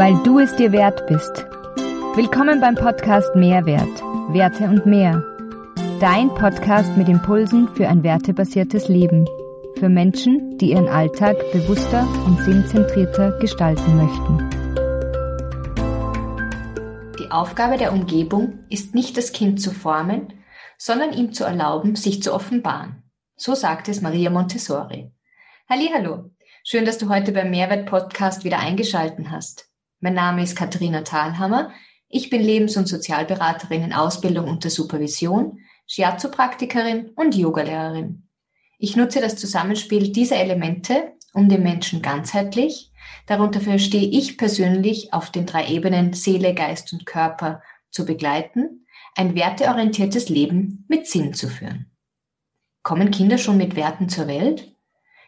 weil du es dir wert bist. Willkommen beim Podcast Mehrwert, Werte und mehr. Dein Podcast mit Impulsen für ein wertebasiertes Leben. Für Menschen, die ihren Alltag bewusster und sinnzentrierter gestalten möchten. Die Aufgabe der Umgebung ist nicht das Kind zu formen, sondern ihm zu erlauben, sich zu offenbaren. So sagt es Maria Montessori. Hallo, schön, dass du heute beim Mehrwert Podcast wieder eingeschalten hast. Mein Name ist Katharina Thalhammer. Ich bin Lebens- und Sozialberaterin in Ausbildung unter Supervision, Shiatsu-Praktikerin und Yogalehrerin. Ich nutze das Zusammenspiel dieser Elemente, um den Menschen ganzheitlich, darunter verstehe ich persönlich auf den drei Ebenen Seele, Geist und Körper zu begleiten, ein werteorientiertes Leben mit Sinn zu führen. Kommen Kinder schon mit Werten zur Welt?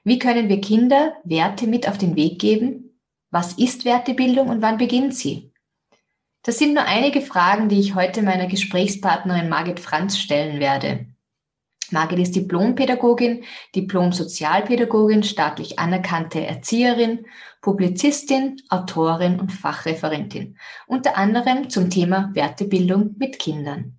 Wie können wir Kinder Werte mit auf den Weg geben, was ist Wertebildung und wann beginnt sie? Das sind nur einige Fragen, die ich heute meiner Gesprächspartnerin Margit Franz stellen werde. Margit ist Diplompädagogin, Diplom-Sozialpädagogin, staatlich anerkannte Erzieherin, Publizistin, Autorin und Fachreferentin, unter anderem zum Thema Wertebildung mit Kindern.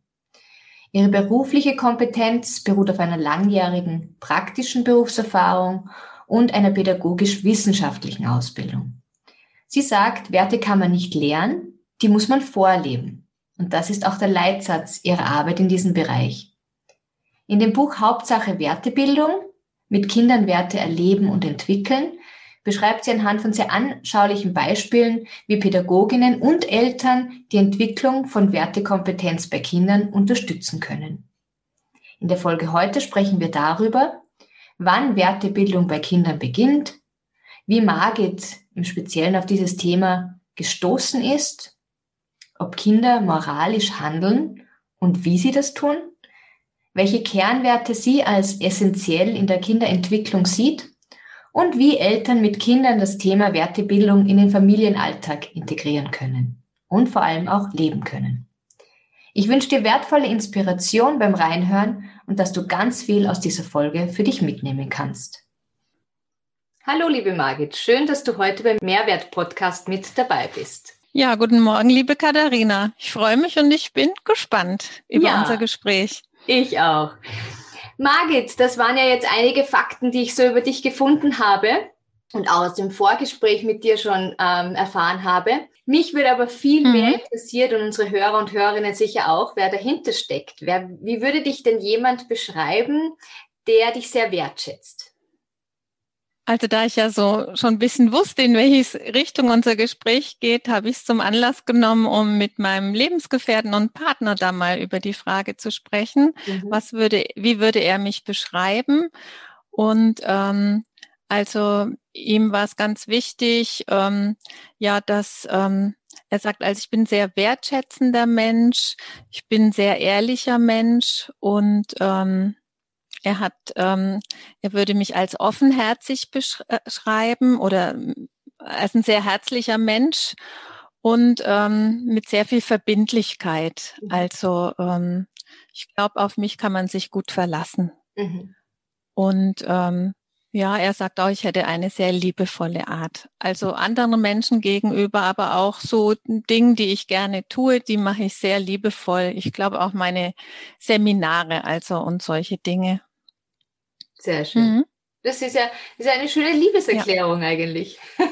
Ihre berufliche Kompetenz beruht auf einer langjährigen praktischen Berufserfahrung und einer pädagogisch-wissenschaftlichen Ausbildung. Sie sagt, Werte kann man nicht lernen, die muss man vorleben. Und das ist auch der Leitsatz ihrer Arbeit in diesem Bereich. In dem Buch Hauptsache Wertebildung, mit Kindern Werte erleben und entwickeln, beschreibt sie anhand von sehr anschaulichen Beispielen, wie Pädagoginnen und Eltern die Entwicklung von Wertekompetenz bei Kindern unterstützen können. In der Folge heute sprechen wir darüber, wann Wertebildung bei Kindern beginnt, wie Margit im Speziellen auf dieses Thema gestoßen ist, ob Kinder moralisch handeln und wie sie das tun, welche Kernwerte sie als essentiell in der Kinderentwicklung sieht und wie Eltern mit Kindern das Thema Wertebildung in den Familienalltag integrieren können und vor allem auch leben können. Ich wünsche dir wertvolle Inspiration beim Reinhören und dass du ganz viel aus dieser Folge für dich mitnehmen kannst. Hallo, liebe Margit. Schön, dass du heute beim Mehrwert-Podcast mit dabei bist. Ja, guten Morgen, liebe Katharina. Ich freue mich und ich bin gespannt über ja, unser Gespräch. Ich auch. Margit, das waren ja jetzt einige Fakten, die ich so über dich gefunden habe und aus dem Vorgespräch mit dir schon ähm, erfahren habe. Mich würde aber viel mhm. mehr interessiert und unsere Hörer und Hörerinnen sicher auch, wer dahinter steckt. Wer, wie würde dich denn jemand beschreiben, der dich sehr wertschätzt? Also da ich ja so schon ein bisschen wusste, in welche Richtung unser Gespräch geht, habe ich es zum Anlass genommen, um mit meinem Lebensgefährten und Partner da mal über die Frage zu sprechen. Mhm. Was würde, wie würde er mich beschreiben? Und ähm, also ihm war es ganz wichtig, ähm, ja, dass ähm, er sagt, also ich bin sehr wertschätzender Mensch, ich bin sehr ehrlicher Mensch und ähm, er hat, ähm, er würde mich als offenherzig beschreiben oder äh, als ein sehr herzlicher Mensch und ähm, mit sehr viel Verbindlichkeit. Mhm. Also ähm, ich glaube, auf mich kann man sich gut verlassen. Mhm. Und ähm, ja, er sagt auch, ich hätte eine sehr liebevolle Art. Also anderen Menschen gegenüber, aber auch so Dinge, die ich gerne tue, die mache ich sehr liebevoll. Ich glaube auch meine Seminare, also und solche Dinge. Sehr schön. Mhm. Das ist ja, ist eine schöne Liebeserklärung ja. eigentlich.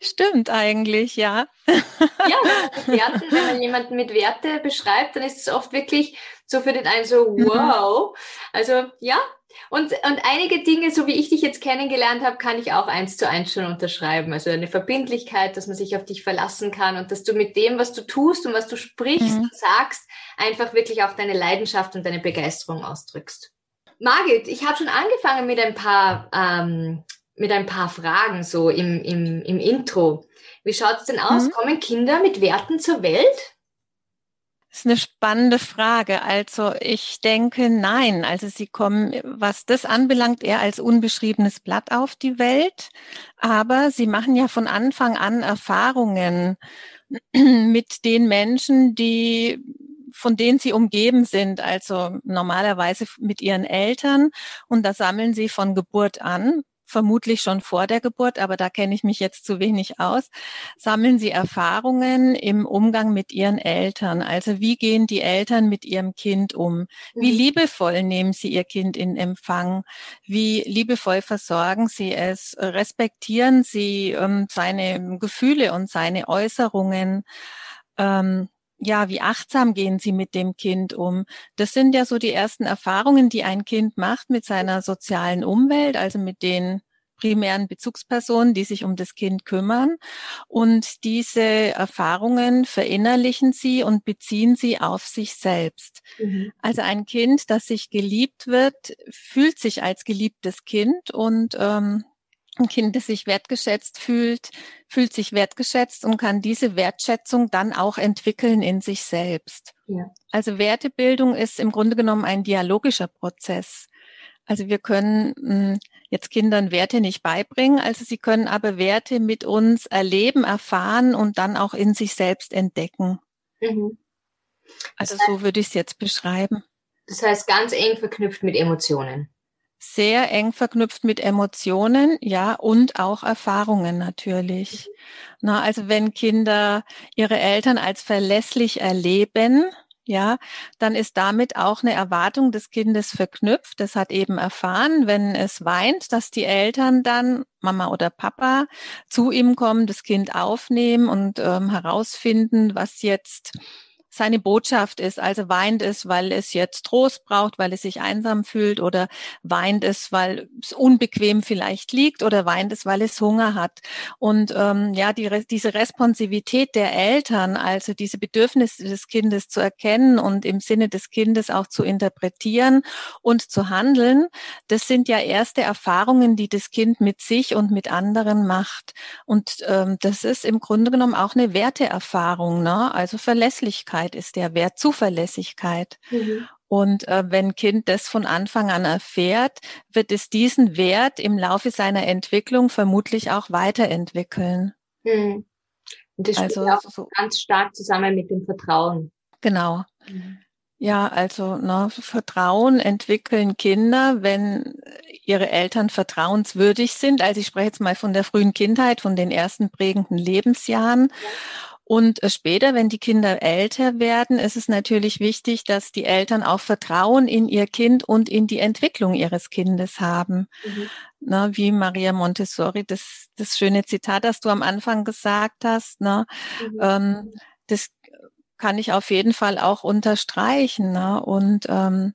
Stimmt eigentlich, ja. ja, Werten, wenn man jemanden mit Werte beschreibt, dann ist es oft wirklich so für den einen so, mhm. wow. Also ja, und, und einige Dinge, so wie ich dich jetzt kennengelernt habe, kann ich auch eins zu eins schon unterschreiben. Also eine Verbindlichkeit, dass man sich auf dich verlassen kann und dass du mit dem, was du tust und was du sprichst mhm. und sagst, einfach wirklich auch deine Leidenschaft und deine Begeisterung ausdrückst. Margit, ich habe schon angefangen mit ein paar, ähm, mit ein paar Fragen so im, im, im Intro. Wie schaut es denn aus? Mhm. Kommen Kinder mit Werten zur Welt? Das ist eine spannende Frage. Also ich denke, nein. Also sie kommen, was das anbelangt, eher als unbeschriebenes Blatt auf die Welt. Aber sie machen ja von Anfang an Erfahrungen mit den Menschen, die von denen sie umgeben sind, also normalerweise mit ihren Eltern. Und da sammeln sie von Geburt an vermutlich schon vor der Geburt, aber da kenne ich mich jetzt zu wenig aus, sammeln Sie Erfahrungen im Umgang mit Ihren Eltern. Also wie gehen die Eltern mit ihrem Kind um? Wie mhm. liebevoll nehmen Sie Ihr Kind in Empfang? Wie liebevoll versorgen Sie es? Respektieren Sie ähm, seine Gefühle und seine Äußerungen? Ähm, ja, wie achtsam gehen Sie mit dem Kind um? Das sind ja so die ersten Erfahrungen, die ein Kind macht mit seiner sozialen Umwelt, also mit den primären Bezugspersonen, die sich um das Kind kümmern. Und diese Erfahrungen verinnerlichen sie und beziehen sie auf sich selbst. Mhm. Also ein Kind, das sich geliebt wird, fühlt sich als geliebtes Kind und ähm, ein Kind, das sich wertgeschätzt fühlt, fühlt sich wertgeschätzt und kann diese Wertschätzung dann auch entwickeln in sich selbst. Ja. Also Wertebildung ist im Grunde genommen ein dialogischer Prozess. Also wir können hm, jetzt Kindern Werte nicht beibringen, also sie können aber Werte mit uns erleben, erfahren und dann auch in sich selbst entdecken. Mhm. Also so würde ich es jetzt beschreiben. Das heißt ganz eng verknüpft mit Emotionen sehr eng verknüpft mit Emotionen, ja, und auch Erfahrungen natürlich. Mhm. Na, also wenn Kinder ihre Eltern als verlässlich erleben, ja, dann ist damit auch eine Erwartung des Kindes verknüpft. Das hat eben erfahren, wenn es weint, dass die Eltern dann, Mama oder Papa, zu ihm kommen, das Kind aufnehmen und ähm, herausfinden, was jetzt seine Botschaft ist. Also weint es, weil es jetzt Trost braucht, weil es sich einsam fühlt oder weint es, weil es unbequem vielleicht liegt oder weint es, weil es Hunger hat. Und ähm, ja, die, diese Responsivität der Eltern, also diese Bedürfnisse des Kindes zu erkennen und im Sinne des Kindes auch zu interpretieren und zu handeln, das sind ja erste Erfahrungen, die das Kind mit sich und mit anderen macht. Und ähm, das ist im Grunde genommen auch eine Werteerfahrung, ne? also Verlässlichkeit. Zuverlässigkeit ist der Wert Zuverlässigkeit. Mhm. Und äh, wenn Kind das von Anfang an erfährt, wird es diesen Wert im Laufe seiner Entwicklung vermutlich auch weiterentwickeln. Mhm. Und das also auch so, ganz stark zusammen mit dem Vertrauen. Genau. Mhm. Ja, also ne, Vertrauen entwickeln Kinder, wenn ihre Eltern vertrauenswürdig sind. Also ich spreche jetzt mal von der frühen Kindheit, von den ersten prägenden Lebensjahren. Ja. Und äh, später, wenn die Kinder älter werden, ist es natürlich wichtig, dass die Eltern auch Vertrauen in ihr Kind und in die Entwicklung ihres Kindes haben. Mhm. Na, wie Maria Montessori, das, das schöne Zitat, das du am Anfang gesagt hast, ne? Mhm. Ähm, das kann ich auf jeden Fall auch unterstreichen. Ne? Und ähm,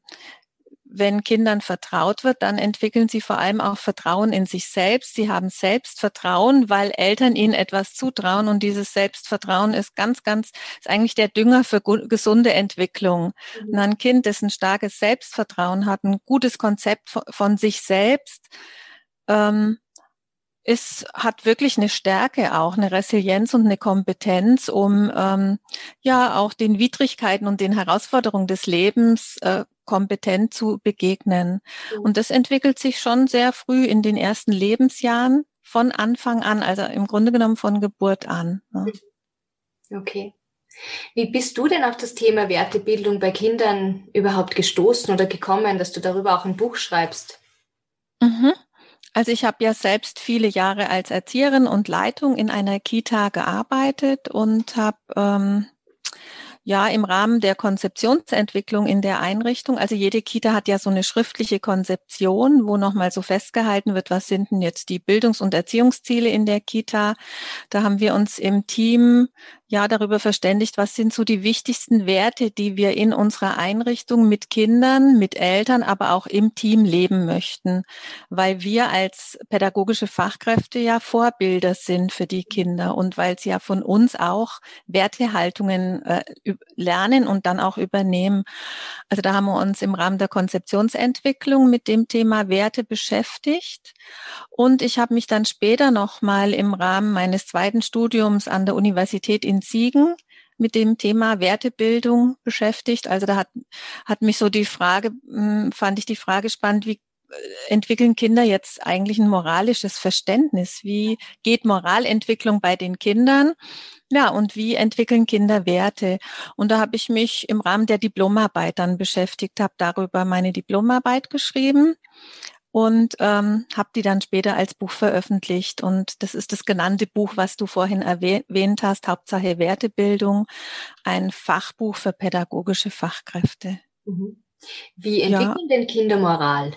wenn Kindern vertraut wird, dann entwickeln sie vor allem auch Vertrauen in sich selbst. Sie haben Selbstvertrauen, weil Eltern ihnen etwas zutrauen und dieses Selbstvertrauen ist ganz, ganz, ist eigentlich der Dünger für gesunde Entwicklung. Mhm. Und ein Kind, das ein starkes Selbstvertrauen hat, ein gutes Konzept von sich selbst, ähm, ist, hat wirklich eine Stärke auch, eine Resilienz und eine Kompetenz, um ähm, ja auch den Widrigkeiten und den Herausforderungen des Lebens äh, kompetent zu begegnen. Mhm. Und das entwickelt sich schon sehr früh in den ersten Lebensjahren von Anfang an, also im Grunde genommen von Geburt an. Ne? Okay. Wie bist du denn auf das Thema Wertebildung bei Kindern überhaupt gestoßen oder gekommen, dass du darüber auch ein Buch schreibst? Mhm. Also ich habe ja selbst viele Jahre als Erzieherin und Leitung in einer Kita gearbeitet und habe ähm, ja, im Rahmen der Konzeptionsentwicklung in der Einrichtung. Also jede Kita hat ja so eine schriftliche Konzeption, wo nochmal so festgehalten wird, was sind denn jetzt die Bildungs- und Erziehungsziele in der Kita. Da haben wir uns im Team ja darüber verständigt, was sind so die wichtigsten Werte, die wir in unserer Einrichtung mit Kindern, mit Eltern, aber auch im Team leben möchten, weil wir als pädagogische Fachkräfte ja Vorbilder sind für die Kinder und weil sie ja von uns auch Wertehaltungen äh, lernen und dann auch übernehmen. Also da haben wir uns im Rahmen der Konzeptionsentwicklung mit dem Thema Werte beschäftigt und ich habe mich dann später noch mal im Rahmen meines zweiten Studiums an der Universität in Siegen mit dem Thema Wertebildung beschäftigt. Also da hat, hat mich so die Frage, hm, fand ich die Frage spannend, wie äh, entwickeln Kinder jetzt eigentlich ein moralisches Verständnis? Wie geht Moralentwicklung bei den Kindern? Ja, und wie entwickeln Kinder Werte? Und da habe ich mich im Rahmen der Diplomarbeit dann beschäftigt, habe darüber meine Diplomarbeit geschrieben und ähm, habe die dann später als Buch veröffentlicht. Und das ist das genannte Buch, was du vorhin erwähnt hast, Hauptsache Wertebildung, ein Fachbuch für pädagogische Fachkräfte. Mhm. Wie entwickeln ja. denn Kinder Moral?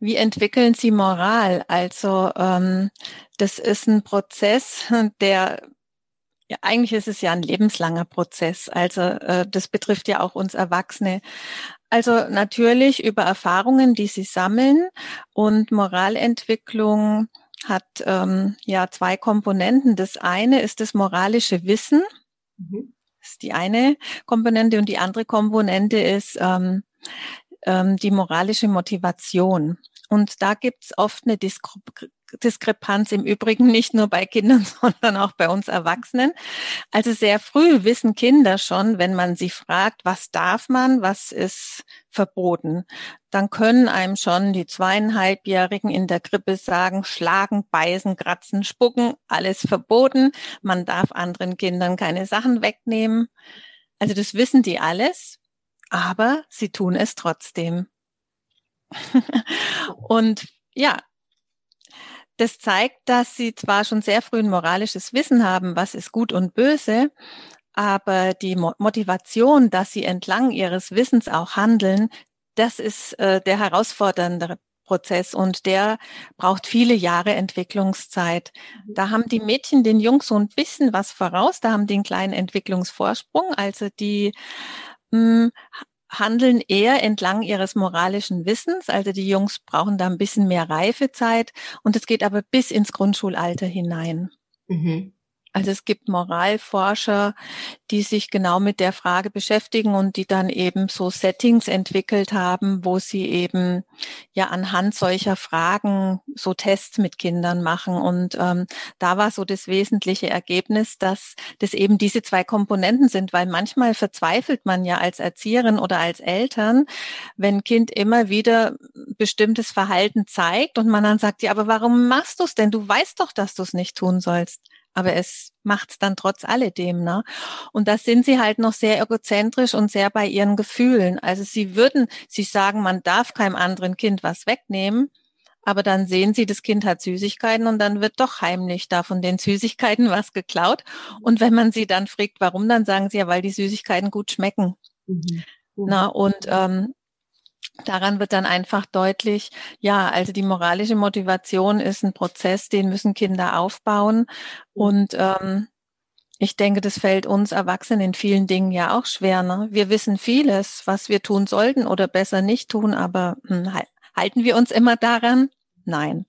Wie entwickeln sie Moral? Also ähm, das ist ein Prozess, der ja, eigentlich ist es ja ein lebenslanger Prozess. Also äh, das betrifft ja auch uns Erwachsene. Also natürlich über Erfahrungen, die sie sammeln und Moralentwicklung hat ähm, ja zwei Komponenten. Das eine ist das moralische Wissen. Mhm. Das ist die eine Komponente und die andere Komponente ist ähm, ähm, die moralische Motivation. Und da gibt es oft eine Diskre Diskrepanz im Übrigen nicht nur bei Kindern, sondern auch bei uns Erwachsenen. Also sehr früh wissen Kinder schon, wenn man sie fragt, was darf man, was ist verboten, dann können einem schon die zweieinhalbjährigen in der Krippe sagen, schlagen, beißen, kratzen, spucken, alles verboten. Man darf anderen Kindern keine Sachen wegnehmen. Also das wissen die alles, aber sie tun es trotzdem. Und ja, das zeigt, dass sie zwar schon sehr früh ein moralisches Wissen haben, was ist gut und böse, aber die Motivation, dass sie entlang ihres Wissens auch handeln, das ist äh, der herausfordernde Prozess und der braucht viele Jahre Entwicklungszeit. Da haben die Mädchen den Jungs so ein bisschen was voraus, da haben die einen kleinen Entwicklungsvorsprung. Also die mh, hm, handeln eher entlang ihres moralischen Wissens. Also die Jungs brauchen da ein bisschen mehr Reifezeit und es geht aber bis ins Grundschulalter hinein. Mhm. Also es gibt Moralforscher, die sich genau mit der Frage beschäftigen und die dann eben so Settings entwickelt haben, wo sie eben ja anhand solcher Fragen so Tests mit Kindern machen. Und ähm, da war so das wesentliche Ergebnis, dass das eben diese zwei Komponenten sind, weil manchmal verzweifelt man ja als Erzieherin oder als Eltern, wenn Kind immer wieder bestimmtes Verhalten zeigt und man dann sagt, ja, aber warum machst du es denn? Du weißt doch, dass du es nicht tun sollst aber es macht's dann trotz alledem, ne? Und da sind sie halt noch sehr egozentrisch und sehr bei ihren Gefühlen. Also sie würden, sie sagen, man darf keinem anderen Kind was wegnehmen, aber dann sehen sie, das Kind hat Süßigkeiten und dann wird doch heimlich da von den Süßigkeiten was geklaut. Und wenn man sie dann fragt, warum, dann sagen sie ja, weil die Süßigkeiten gut schmecken. Mhm. Na, und ähm, Daran wird dann einfach deutlich, ja, also die moralische Motivation ist ein Prozess, den müssen Kinder aufbauen. Und ähm, ich denke, das fällt uns Erwachsenen in vielen Dingen ja auch schwer. Ne? Wir wissen vieles, was wir tun sollten oder besser nicht tun, aber hm, halten wir uns immer daran? Nein.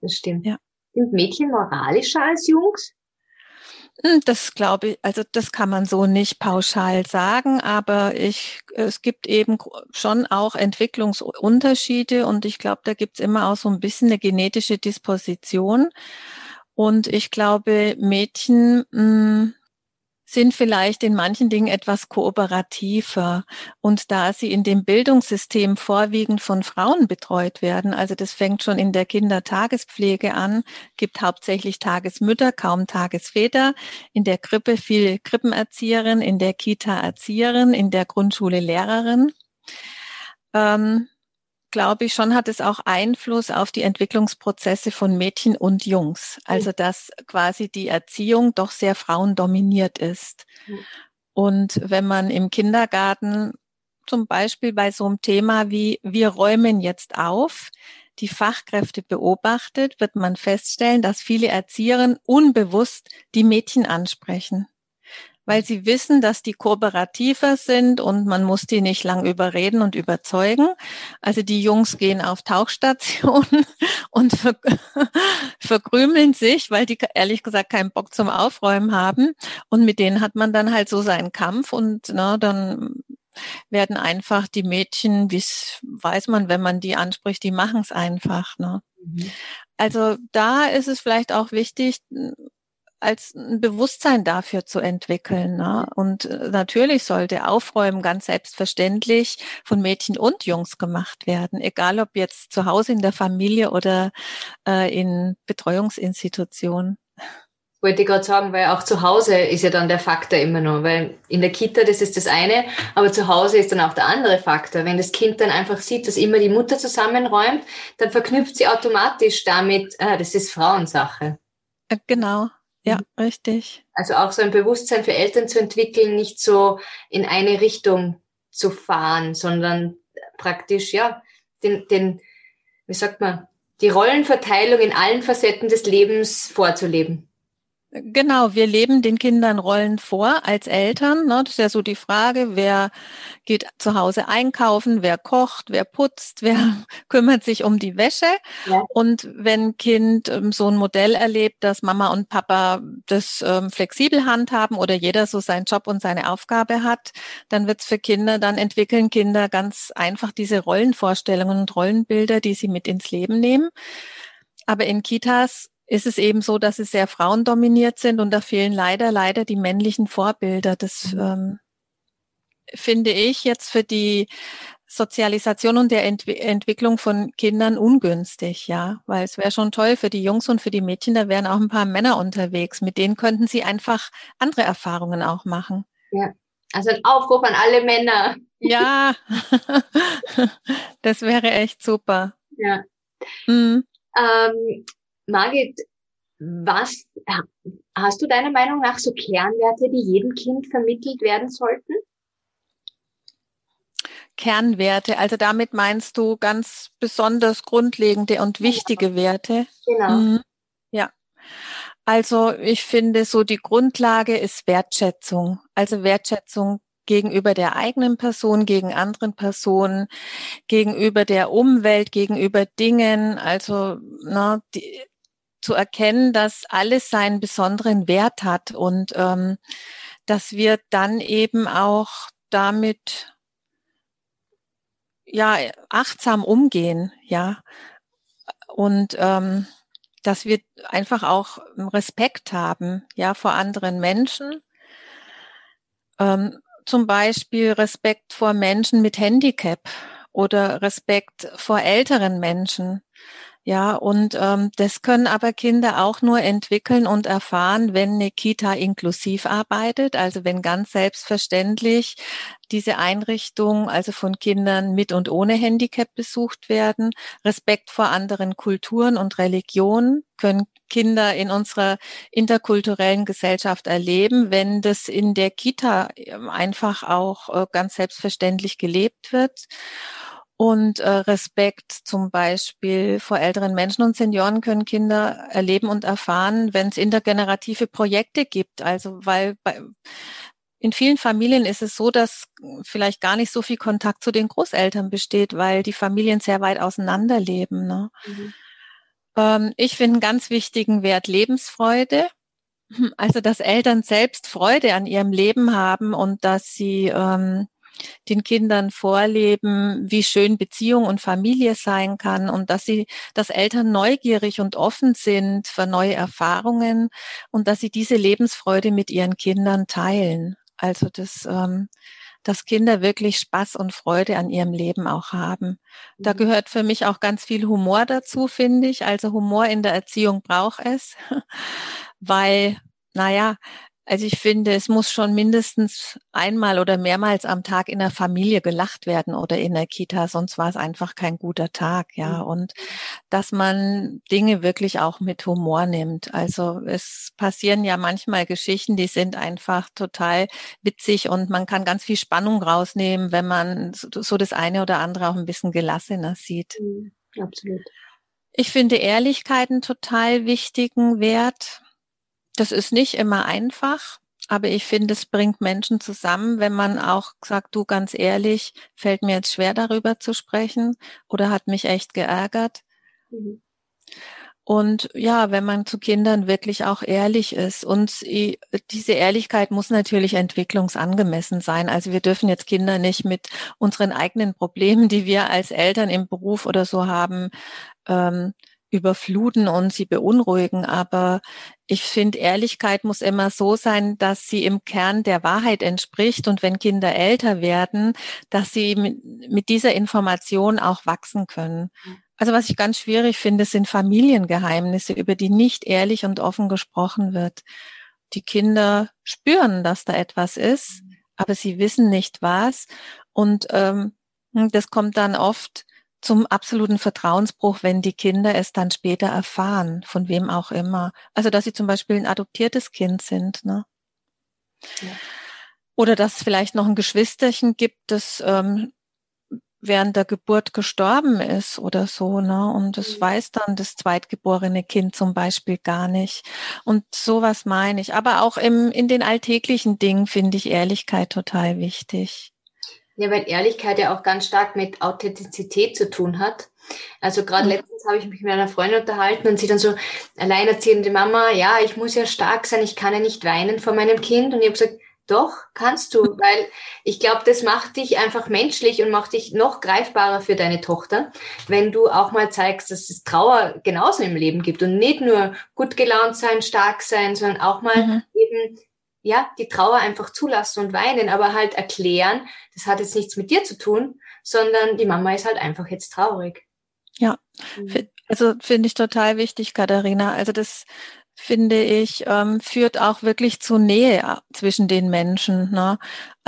Das stimmt. Ja. Sind Mädchen moralischer als Jungs? Hm, das glaube ich, also das kann man so nicht pauschal sagen, aber ich, es gibt eben schon auch Entwicklungsunterschiede und ich glaube, da gibt es immer auch so ein bisschen eine genetische Disposition. Und ich glaube, Mädchen mh, hm, sind vielleicht in manchen Dingen etwas kooperativer. Und da sie in dem Bildungssystem vorwiegend von Frauen betreut werden, also das fängt schon in der Kindertagespflege an, gibt hauptsächlich Tagesmütter, kaum Tagesväter, in der Krippe viel Krippenerzieherin, in der Kita Erzieherin, in der Grundschule Lehrerin. Ähm, glaube ich, schon hat es auch Einfluss auf die Entwicklungsprozesse von Mädchen und Jungs. Also dass quasi die Erziehung doch sehr frauendominiert ist. Und wenn man im Kindergarten zum Beispiel bei so einem Thema wie wir räumen jetzt auf, die Fachkräfte beobachtet, wird man feststellen, dass viele Erzieherinnen unbewusst die Mädchen ansprechen weil sie wissen, dass die kooperativer sind und man muss die nicht lang überreden und überzeugen. Also die Jungs gehen auf Tauchstationen und ver verkrümeln sich, weil die ehrlich gesagt keinen Bock zum Aufräumen haben. Und mit denen hat man dann halt so seinen Kampf und na, dann werden einfach die Mädchen, wie weiß man, wenn man die anspricht, die machen es einfach. Ne? Mhm. Also da ist es vielleicht auch wichtig, als ein Bewusstsein dafür zu entwickeln. Ne? Und äh, natürlich sollte Aufräumen ganz selbstverständlich von Mädchen und Jungs gemacht werden, egal ob jetzt zu Hause in der Familie oder äh, in Betreuungsinstitutionen. Wollte ich gerade sagen, weil auch zu Hause ist ja dann der Faktor immer noch, weil in der Kita, das ist das eine, aber zu Hause ist dann auch der andere Faktor. Wenn das Kind dann einfach sieht, dass immer die Mutter zusammenräumt, dann verknüpft sie automatisch damit, ah, das ist Frauensache. Äh, genau, ja, mhm. richtig. Also auch so ein Bewusstsein für Eltern zu entwickeln, nicht so in eine Richtung zu fahren, sondern praktisch, ja, den, den, wie sagt man, die Rollenverteilung in allen Facetten des Lebens vorzuleben. Genau, wir leben den Kindern Rollen vor als Eltern. Ne? Das ist ja so die Frage, wer geht zu Hause einkaufen, wer kocht, wer putzt, wer kümmert sich um die Wäsche. Ja. Und wenn Kind ähm, so ein Modell erlebt, dass Mama und Papa das ähm, flexibel handhaben oder jeder so seinen Job und seine Aufgabe hat, dann wird es für Kinder, dann entwickeln Kinder ganz einfach diese Rollenvorstellungen und Rollenbilder, die sie mit ins Leben nehmen. Aber in Kitas ist es eben so, dass sie sehr frauendominiert sind und da fehlen leider, leider die männlichen Vorbilder. Das mhm. ähm, finde ich jetzt für die Sozialisation und der Ent Entwicklung von Kindern ungünstig, ja, weil es wäre schon toll für die Jungs und für die Mädchen, da wären auch ein paar Männer unterwegs, mit denen könnten sie einfach andere Erfahrungen auch machen. Ja, also ein Aufruf an alle Männer. Ja, das wäre echt super. Ja. Mhm. Ähm, Margit, was hast du deiner Meinung nach so Kernwerte, die jedem Kind vermittelt werden sollten? Kernwerte, also damit meinst du ganz besonders grundlegende und wichtige genau. Werte. Genau. Mhm. Ja. Also ich finde so die Grundlage ist Wertschätzung. Also Wertschätzung gegenüber der eigenen Person, gegen anderen Personen, gegenüber der Umwelt, gegenüber Dingen. Also na, die, zu erkennen, dass alles seinen besonderen Wert hat und ähm, dass wir dann eben auch damit ja achtsam umgehen, ja und ähm, dass wir einfach auch Respekt haben, ja vor anderen Menschen. Ähm, zum Beispiel Respekt vor Menschen mit Handicap oder Respekt vor älteren Menschen. Ja, und ähm, das können aber Kinder auch nur entwickeln und erfahren, wenn eine Kita inklusiv arbeitet, also wenn ganz selbstverständlich diese Einrichtungen, also von Kindern mit und ohne Handicap besucht werden. Respekt vor anderen Kulturen und Religionen können Kinder in unserer interkulturellen Gesellschaft erleben, wenn das in der Kita ähm, einfach auch äh, ganz selbstverständlich gelebt wird und äh, Respekt zum Beispiel vor älteren Menschen und Senioren können Kinder erleben und erfahren, wenn es intergenerative Projekte gibt. Also weil bei, in vielen Familien ist es so, dass vielleicht gar nicht so viel Kontakt zu den Großeltern besteht, weil die Familien sehr weit auseinander leben. Ne? Mhm. Ähm, ich finde einen ganz wichtigen Wert Lebensfreude. Also, dass Eltern selbst Freude an ihrem Leben haben und dass sie ähm, den Kindern vorleben, wie schön Beziehung und Familie sein kann und dass sie, dass Eltern neugierig und offen sind für neue Erfahrungen und dass sie diese Lebensfreude mit ihren Kindern teilen. Also das, ähm, dass Kinder wirklich Spaß und Freude an ihrem Leben auch haben. Da mhm. gehört für mich auch ganz viel Humor dazu, finde ich. Also Humor in der Erziehung braucht es, weil, naja, also ich finde, es muss schon mindestens einmal oder mehrmals am Tag in der Familie gelacht werden oder in der Kita, sonst war es einfach kein guter Tag, ja. Mhm. Und dass man Dinge wirklich auch mit Humor nimmt. Also es passieren ja manchmal Geschichten, die sind einfach total witzig und man kann ganz viel Spannung rausnehmen, wenn man so das eine oder andere auch ein bisschen gelassener sieht. Mhm, absolut. Ich finde Ehrlichkeit einen total wichtigen Wert das ist nicht immer einfach, aber ich finde, es bringt Menschen zusammen, wenn man auch sagt, du ganz ehrlich, fällt mir jetzt schwer darüber zu sprechen oder hat mich echt geärgert. Mhm. Und ja, wenn man zu Kindern wirklich auch ehrlich ist. Und diese Ehrlichkeit muss natürlich entwicklungsangemessen sein. Also wir dürfen jetzt Kinder nicht mit unseren eigenen Problemen, die wir als Eltern im Beruf oder so haben, ähm, überfluten und sie beunruhigen. Aber ich finde, Ehrlichkeit muss immer so sein, dass sie im Kern der Wahrheit entspricht und wenn Kinder älter werden, dass sie mit, dieser Information auch wachsen können. Also was ich ganz schwierig finde, sind Familiengeheimnisse, über die nicht ehrlich und offen gesprochen wird. Die Kinder spüren, dass da etwas ist, aber sie wissen nicht was. Und ähm, das kommt dann oft zum absoluten Vertrauensbruch, wenn die Kinder es dann später erfahren, von wem auch immer. Also dass sie zum Beispiel ein adoptiertes Kind sind. Ne? Ja. Oder dass es vielleicht noch ein Geschwisterchen gibt, das ähm, während der Geburt gestorben ist oder so, ne? Und das mhm. weiß dann das zweitgeborene Kind zum Beispiel gar nicht. Und sowas meine ich. Aber auch im, in den alltäglichen Dingen finde ich Ehrlichkeit total wichtig. Ja, weil Ehrlichkeit ja auch ganz stark mit Authentizität zu tun hat. Also gerade mhm. letztens habe ich mich mit einer Freundin unterhalten und sie dann so alleinerziehende Mama, ja, ich muss ja stark sein, ich kann ja nicht weinen vor meinem Kind. Und ich habe gesagt, doch, kannst du, weil ich glaube, das macht dich einfach menschlich und macht dich noch greifbarer für deine Tochter, wenn du auch mal zeigst, dass es Trauer genauso im Leben gibt und nicht nur gut gelaunt sein, stark sein, sondern auch mal mhm. eben ja, die Trauer einfach zulassen und weinen, aber halt erklären, das hat jetzt nichts mit dir zu tun, sondern die Mama ist halt einfach jetzt traurig. Ja, mhm. also finde ich total wichtig, Katharina. Also das finde ich, ähm, führt auch wirklich zu Nähe äh, zwischen den Menschen. Ne?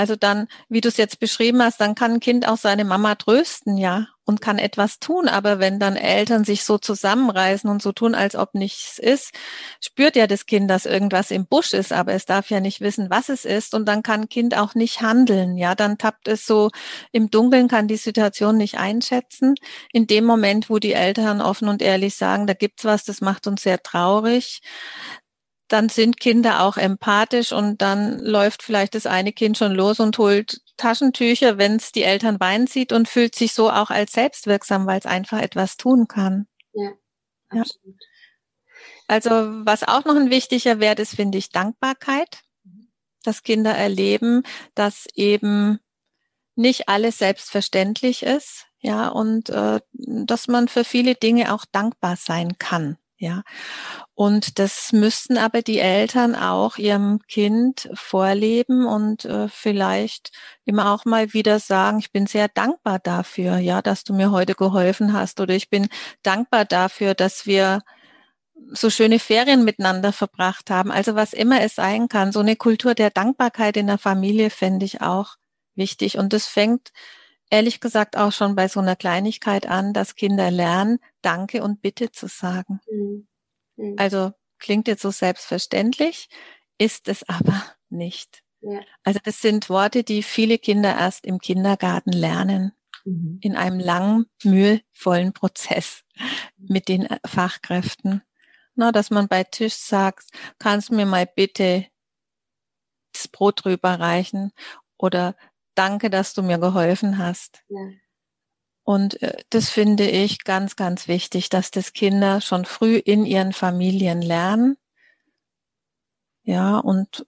Also dann, wie du es jetzt beschrieben hast, dann kann ein Kind auch seine Mama trösten, ja, und kann etwas tun. Aber wenn dann Eltern sich so zusammenreißen und so tun, als ob nichts ist, spürt ja das Kind, dass irgendwas im Busch ist, aber es darf ja nicht wissen, was es ist. Und dann kann ein Kind auch nicht handeln. Ja, dann tappt es so im Dunkeln, kann die Situation nicht einschätzen. In dem Moment, wo die Eltern offen und ehrlich sagen, da gibt's was, das macht uns sehr traurig, dann sind Kinder auch empathisch und dann läuft vielleicht das eine Kind schon los und holt Taschentücher, wenn es die Eltern weinen sieht und fühlt sich so auch als selbstwirksam, weil es einfach etwas tun kann. Ja, absolut. Ja. Also was auch noch ein wichtiger Wert ist, finde ich Dankbarkeit, dass Kinder erleben, dass eben nicht alles selbstverständlich ist, ja, und äh, dass man für viele Dinge auch dankbar sein kann. Ja. Und das müssten aber die Eltern auch ihrem Kind vorleben und äh, vielleicht immer auch mal wieder sagen, ich bin sehr dankbar dafür, ja, dass du mir heute geholfen hast oder ich bin dankbar dafür, dass wir so schöne Ferien miteinander verbracht haben. Also was immer es sein kann, so eine Kultur der Dankbarkeit in der Familie fände ich auch wichtig. Und das fängt ehrlich gesagt auch schon bei so einer Kleinigkeit an, dass Kinder lernen, Danke und Bitte zu sagen. Mhm. mhm. Also klingt jetzt so selbstverständlich, ist es aber nicht. Ja. Also das sind Worte, die viele Kinder erst im Kindergarten lernen, mhm. in einem langen, mühevollen Prozess mit den Fachkräften. Na, dass man bei Tisch sagt, kannst du mir mal bitte das Brot drüber reichen oder danke, dass du mir geholfen hast. Ja. Und äh, das finde ich ganz, ganz wichtig, dass das Kinder schon früh in ihren Familien lernen. Ja, und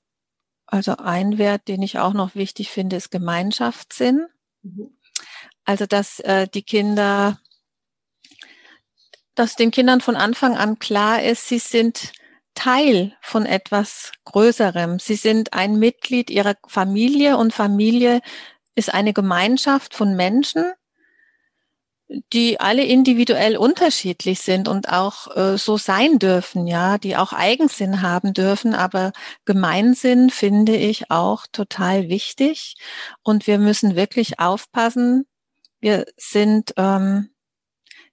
also ein Wert, den ich auch noch wichtig finde, ist Gemeinschaftssinn. Mhm. Also, dass äh, die Kinder, dass den Kindern von Anfang an klar ist, sie sind Teil von etwas Größerem. Sie sind ein Mitglied ihrer Familie und Familie ist eine Gemeinschaft von Menschen, die alle individuell unterschiedlich sind und auch äh, so sein dürfen, ja, die auch Eigensinn haben dürfen. Aber Gemeinsinn finde ich auch total wichtig. Und wir müssen wirklich aufpassen. Wir sind ähm,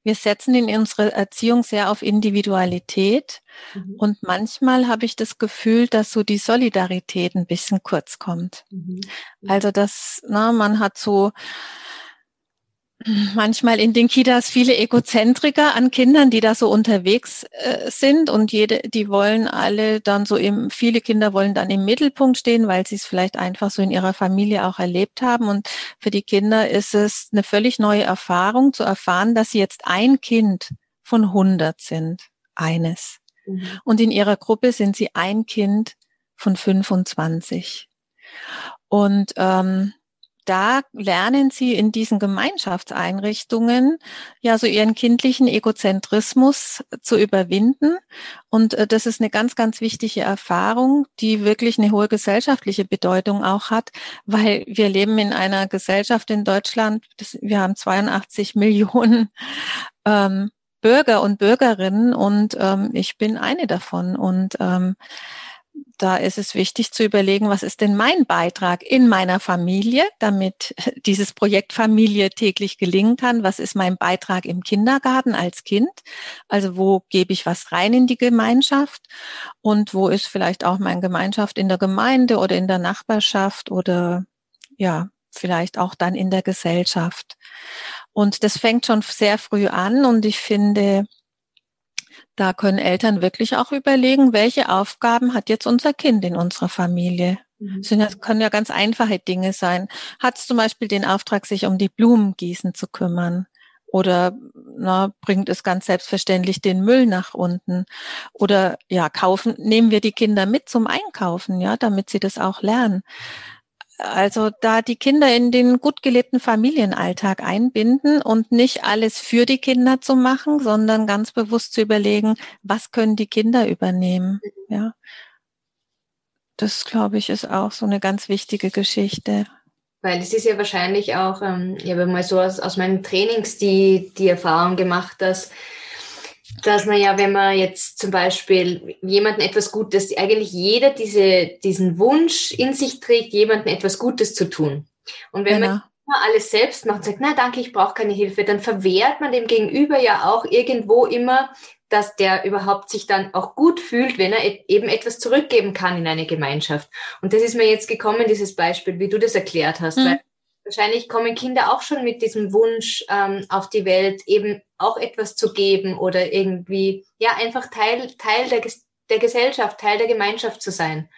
wir setzen in unserer Erziehung sehr auf Individualität. Mhm. Und manchmal habe ich das Gefühl, dass so die Solidarität ein bisschen kurz kommt. Mhm. Also, dass na, man hat so manchmal in den Kitas viele Egozentriker an Kindern, die da so unterwegs äh, sind und jede, die wollen alle dann so im, viele Kinder wollen dann im Mittelpunkt stehen, weil sie es vielleicht einfach so in ihrer Familie auch erlebt haben. Und für die Kinder ist es eine völlig neue Erfahrung zu erfahren, dass sie jetzt ein Kind von 100 sind, eines. Mhm. Und in ihrer Gruppe sind sie ein Kind von 25. Und ähm, da lernen sie in diesen Gemeinschaftseinrichtungen ja so ihren kindlichen Egozentrismus zu überwinden. Und äh, das ist eine ganz, ganz wichtige Erfahrung, die wirklich eine hohe gesellschaftliche Bedeutung auch hat, weil wir leben in einer Gesellschaft in Deutschland, wir haben 82 Millionen ähm, Bürger und Bürgerinnen und ähm, ich bin eine davon. Und ähm, da ist es wichtig zu überlegen, was ist denn mein Beitrag in meiner Familie, damit dieses Projekt Familie täglich gelingen kann? Was ist mein Beitrag im Kindergarten als Kind? Also wo gebe ich was rein in die Gemeinschaft? Und wo ist vielleicht auch meine Gemeinschaft in der Gemeinde oder in der Nachbarschaft oder ja, vielleicht auch dann in der Gesellschaft? Und das fängt schon sehr früh an und ich finde, da können Eltern wirklich auch überlegen, welche Aufgaben hat jetzt unser Kind in unserer Familie. Mhm. Das können ja ganz einfache Dinge sein. Hat es zum Beispiel den Auftrag, sich um die Blumengießen zu kümmern? Oder na, bringt es ganz selbstverständlich den Müll nach unten? Oder ja, kaufen, nehmen wir die Kinder mit zum Einkaufen, ja, damit sie das auch lernen. Also da die Kinder in den gut gelebten Familienalltag einbinden und nicht alles für die Kinder zu machen, sondern ganz bewusst zu überlegen, was können die Kinder übernehmen. Mhm. Ja. Das, glaube ich, ist auch so eine ganz wichtige Geschichte. Weil es ist ja wahrscheinlich auch, ähm, ich habe mal so aus, aus meinen Trainings die, die Erfahrung gemacht, dass dass man ja, wenn man jetzt zum Beispiel jemanden etwas Gutes, eigentlich jeder diese, diesen Wunsch in sich trägt, jemandem etwas Gutes zu tun. Und wenn genau. man immer alles selbst macht und sagt, na danke, ich brauche keine Hilfe, dann verwehrt man dem Gegenüber ja auch irgendwo immer, dass der überhaupt sich dann auch gut fühlt, wenn er eben etwas zurückgeben kann in eine Gemeinschaft. Und das ist mir jetzt gekommen, dieses Beispiel, wie du das erklärt hast, mhm. weil wahrscheinlich kommen Kinder auch schon mit diesem Wunsch ähm, auf die Welt, eben auch etwas zu geben oder irgendwie, ja, einfach Teil, Teil der, der Gesellschaft, Teil der Gemeinschaft zu sein.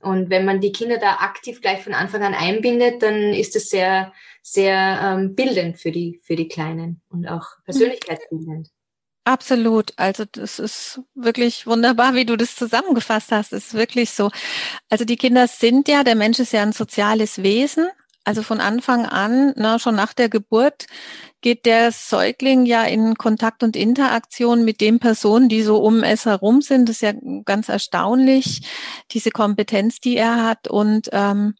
Und wenn man die Kinder da aktiv gleich von Anfang an einbindet, dann ist es sehr, sehr ähm, bildend für die, für die Kleinen und auch persönlichkeitsbildend. Absolut. Also das ist wirklich wunderbar, wie du das zusammengefasst hast. Es ist wirklich so. Also die Kinder sind ja, der Mensch ist ja ein soziales Wesen also von Anfang an, na, schon nach der Geburt, geht der Säugling ja in Kontakt und Interaktion mit den Personen, die so um es herum sind. Das ist ja ganz erstaunlich, diese Kompetenz, die er hat. Und ähm,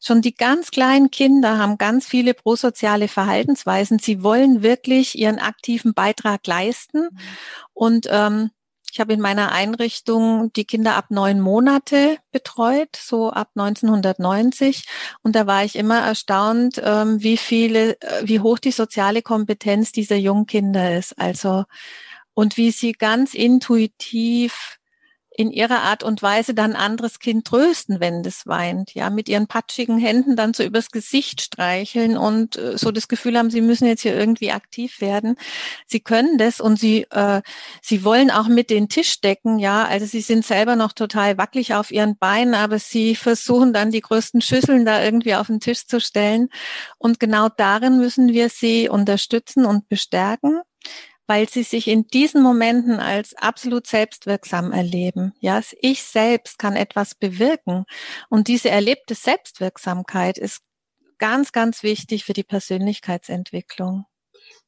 schon die ganz kleinen Kinder haben ganz viele prosoziale Verhaltensweisen. Sie wollen wirklich ihren aktiven Beitrag leisten. Mhm. Und ähm, ich habe in meiner Einrichtung die Kinder ab neun Monate betreut, so ab 1990. Und da war ich immer erstaunt, ähm, wie viele, äh, wie hoch die soziale Kompetenz dieser jungen Kinder ist. Also, und wie sie ganz intuitiv in ihrer Art und Weise dann anderes Kind trösten, wenn das weint, ja, mit ihren patschigen Händen dann so übers Gesicht streicheln und äh, so das Gefühl haben, sie müssen jetzt hier irgendwie aktiv werden. Sie können das und sie, äh, sie wollen auch mit den Tisch decken, ja, also sie sind selber noch total wackelig auf ihren Beinen, aber sie versuchen dann die größten Schüsseln da irgendwie auf den Tisch zu stellen. Und genau darin müssen wir sie unterstützen und bestärken weil sie sich in diesen Momenten als absolut selbstwirksam erleben. Ja, ich selbst kann etwas bewirken. Und diese erlebte Selbstwirksamkeit ist ganz, ganz wichtig für die Persönlichkeitsentwicklung.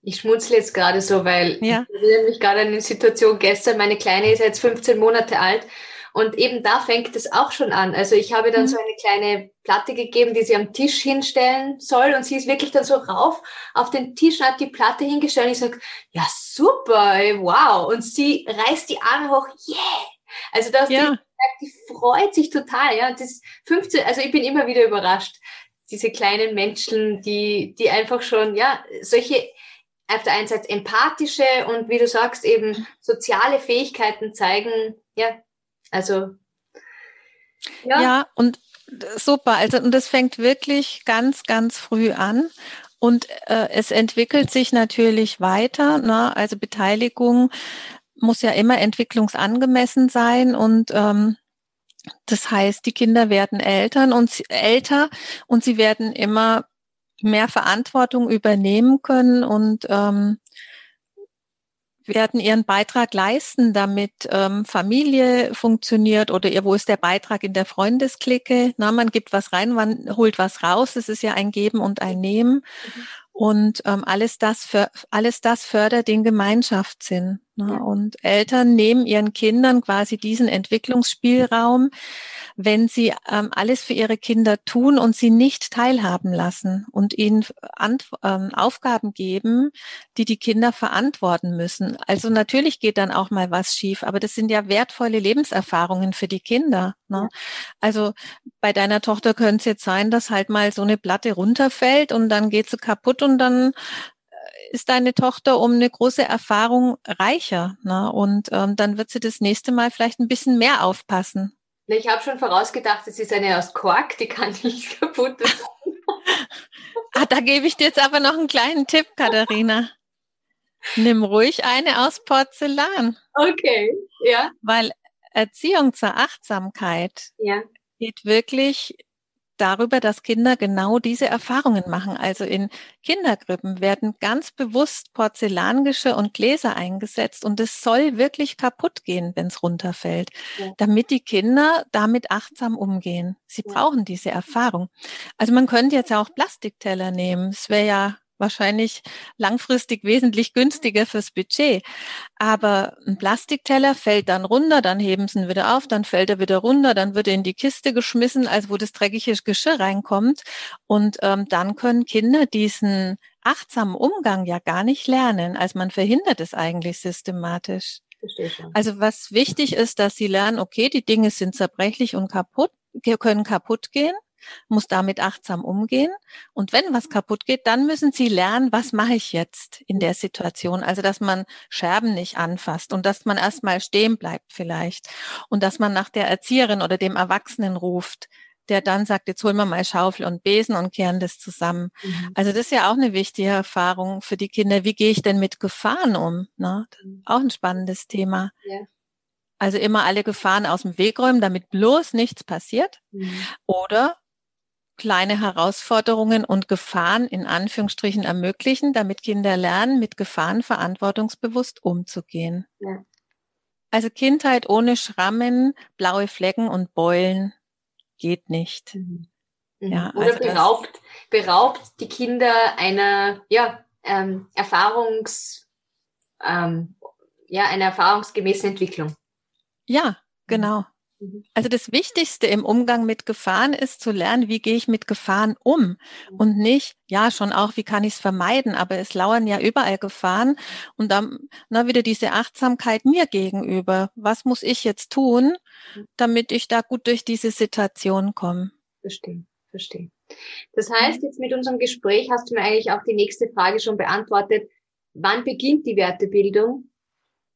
Ich schmunzle jetzt gerade so, weil ja. ich erinnere mich gerade an eine Situation gestern. Meine Kleine ist jetzt 15 Monate alt und eben da fängt es auch schon an. Also ich habe dann mhm. so eine kleine Platte gegeben, die sie am Tisch hinstellen soll. Und sie ist wirklich dann so rauf auf den Tisch und hat die Platte hingestellt. Und ich sage, ja, super, wow. Und sie reißt die Arme hoch, yeah. Also das, ja. die, die freut sich total. Ja, das 15, also ich bin immer wieder überrascht. Diese kleinen Menschen, die, die einfach schon, ja, solche auf der einen Seite empathische und wie du sagst, eben soziale Fähigkeiten zeigen, ja, also ja. ja, und super. Also und das fängt wirklich ganz, ganz früh an. Und äh, es entwickelt sich natürlich weiter. Ne? Also Beteiligung muss ja immer entwicklungsangemessen sein und ähm, das heißt, die Kinder werden Eltern und sie, älter und sie werden immer mehr Verantwortung übernehmen können und ähm, werden ihren Beitrag leisten, damit ähm, Familie funktioniert oder ihr, wo ist der Beitrag in der Freundesklicke? Na, man gibt was rein, man holt was raus. Es ist ja ein Geben und ein Nehmen. Mhm. Und ähm, alles das für, alles das fördert den Gemeinschaftssinn. Ne? Ja. Und Eltern nehmen ihren Kindern quasi diesen Entwicklungsspielraum, wenn sie ähm, alles für ihre Kinder tun und sie nicht teilhaben lassen und ihnen Ant ähm, Aufgaben geben, die die Kinder verantworten müssen. Also natürlich geht dann auch mal was schief, aber das sind ja wertvolle Lebenserfahrungen für die Kinder. Ne? Also bei deiner Tochter könnte es jetzt sein, dass halt mal so eine Platte runterfällt und dann geht sie kaputt und dann ist deine Tochter um eine große Erfahrung reicher. Ne? Und ähm, dann wird sie das nächste Mal vielleicht ein bisschen mehr aufpassen. Ich habe schon vorausgedacht, es ist eine aus Kork, die kann nicht kaputt sein. ah, da gebe ich dir jetzt aber noch einen kleinen Tipp, Katharina. Nimm ruhig eine aus Porzellan. Okay, ja. Weil Erziehung zur Achtsamkeit ja. geht wirklich darüber, dass Kinder genau diese Erfahrungen machen. Also in Kindergrippen werden ganz bewusst Porzellangeschirr und Gläser eingesetzt und es soll wirklich kaputt gehen, wenn es runterfällt, ja. damit die Kinder damit achtsam umgehen. Sie ja. brauchen diese Erfahrung. Also man könnte jetzt ja auch Plastikteller nehmen. Es wäre ja wahrscheinlich langfristig wesentlich günstiger fürs Budget. Aber ein Plastikteller fällt dann runter, dann heben sie ihn wieder auf, dann fällt er wieder runter, dann wird er in die Kiste geschmissen, als wo das dreckige Geschirr reinkommt. Und ähm, dann können Kinder diesen achtsamen Umgang ja gar nicht lernen. Also man verhindert es eigentlich systematisch. Also was wichtig ist, dass sie lernen, okay, die Dinge sind zerbrechlich und kaputt, können kaputt gehen muss damit achtsam umgehen. Und wenn was kaputt geht, dann müssen sie lernen, was mache ich jetzt in der Situation? Also, dass man Scherben nicht anfasst und dass man erstmal stehen bleibt vielleicht und dass man nach der Erzieherin oder dem Erwachsenen ruft, der dann sagt, jetzt holen wir mal Schaufel und Besen und kehren das zusammen. Mhm. Also das ist ja auch eine wichtige Erfahrung für die Kinder. Wie gehe ich denn mit Gefahren um? Ne? Mhm. Auch ein spannendes Thema. Ja. Also immer alle Gefahren aus dem Weg räumen, damit bloß nichts passiert. Mhm. Oder kleine Herausforderungen und Gefahren in Anführungsstrichen ermöglichen, damit Kinder lernen, mit Gefahren verantwortungsbewusst umzugehen. Ja. Also Kindheit ohne Schrammen, blaue Flecken und Beulen geht nicht. Mhm. mhm. Ja, Oder also beraubt, beraubt die Kinder einer ja, ähm, Erfahrungs, ähm, ja, einer erfahrungsgemäßen Entwicklung. Ja, genau. Also das Wichtigste im Umgang mit Gefahren ist zu lernen, wie gehe ich mit Gefahren um und nicht, ja, schon auch, wie kann ich es vermeiden, aber es lauern ja überall Gefahren und dann na, wieder diese Achtsamkeit mir gegenüber. Was muss ich jetzt tun, damit ich da gut durch diese Situation komme? Verstehe, verstehe. Das heißt, jetzt mit unserem Gespräch hast du mir eigentlich auch die nächste Frage schon beantwortet. Wann beginnt die Wertebildung?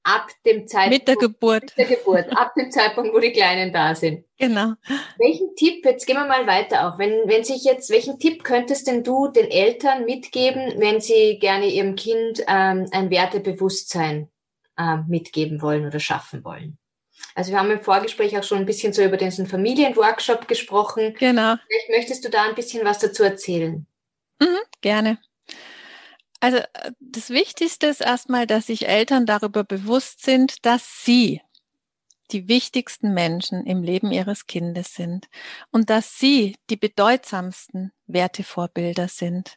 Ab dem Zeitpunkt. Mit der Geburt. Mit der Geburt, ab dem Zeitpunkt, wo die Kleinen da sind. Genau. Welchen Tipp, jetzt gehen wir mal weiter auf, wenn, wenn sich jetzt, welchen Tipp könntest denn du den Eltern mitgeben, wenn sie gerne ihrem Kind ähm, ein Wertebewusstsein äh, mitgeben wollen oder schaffen wollen? Also wir haben im Vorgespräch auch schon ein bisschen so über diesen Familienworkshop gesprochen. Genau. Vielleicht möchtest du da ein bisschen was dazu erzählen. Mhm, gerne. Also äh, das Wichtigste ist erstmal, dass sich Eltern darüber bewusst sind, dass sie die wichtigsten Menschen im Leben ihres Kindes sind und dass sie die bedeutsamsten Wertevorbilder sind.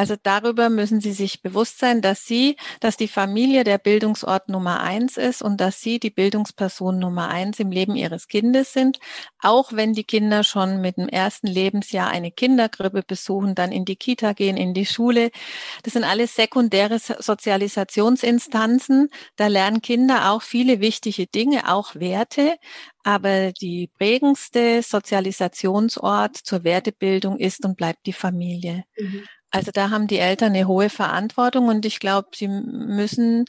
Also darüber müssen Sie sich bewusst sein, dass Sie, dass die Familie der Bildungsort Nummer eins ist und dass Sie die Bildungsperson Nummer eins im Leben Ihres Kindes sind. Auch wenn die Kinder schon mit dem ersten Lebensjahr eine Kindergrippe besuchen, dann in die Kita gehen, in die Schule. Das sind alles sekundäre Sozialisationsinstanzen. Da lernen Kinder auch viele wichtige Dinge, auch Werte. Aber die prägendste Sozialisationsort zur Wertebildung ist und bleibt die Familie. Mhm. Also da haben die Eltern eine hohe Verantwortung und ich glaube, sie müssen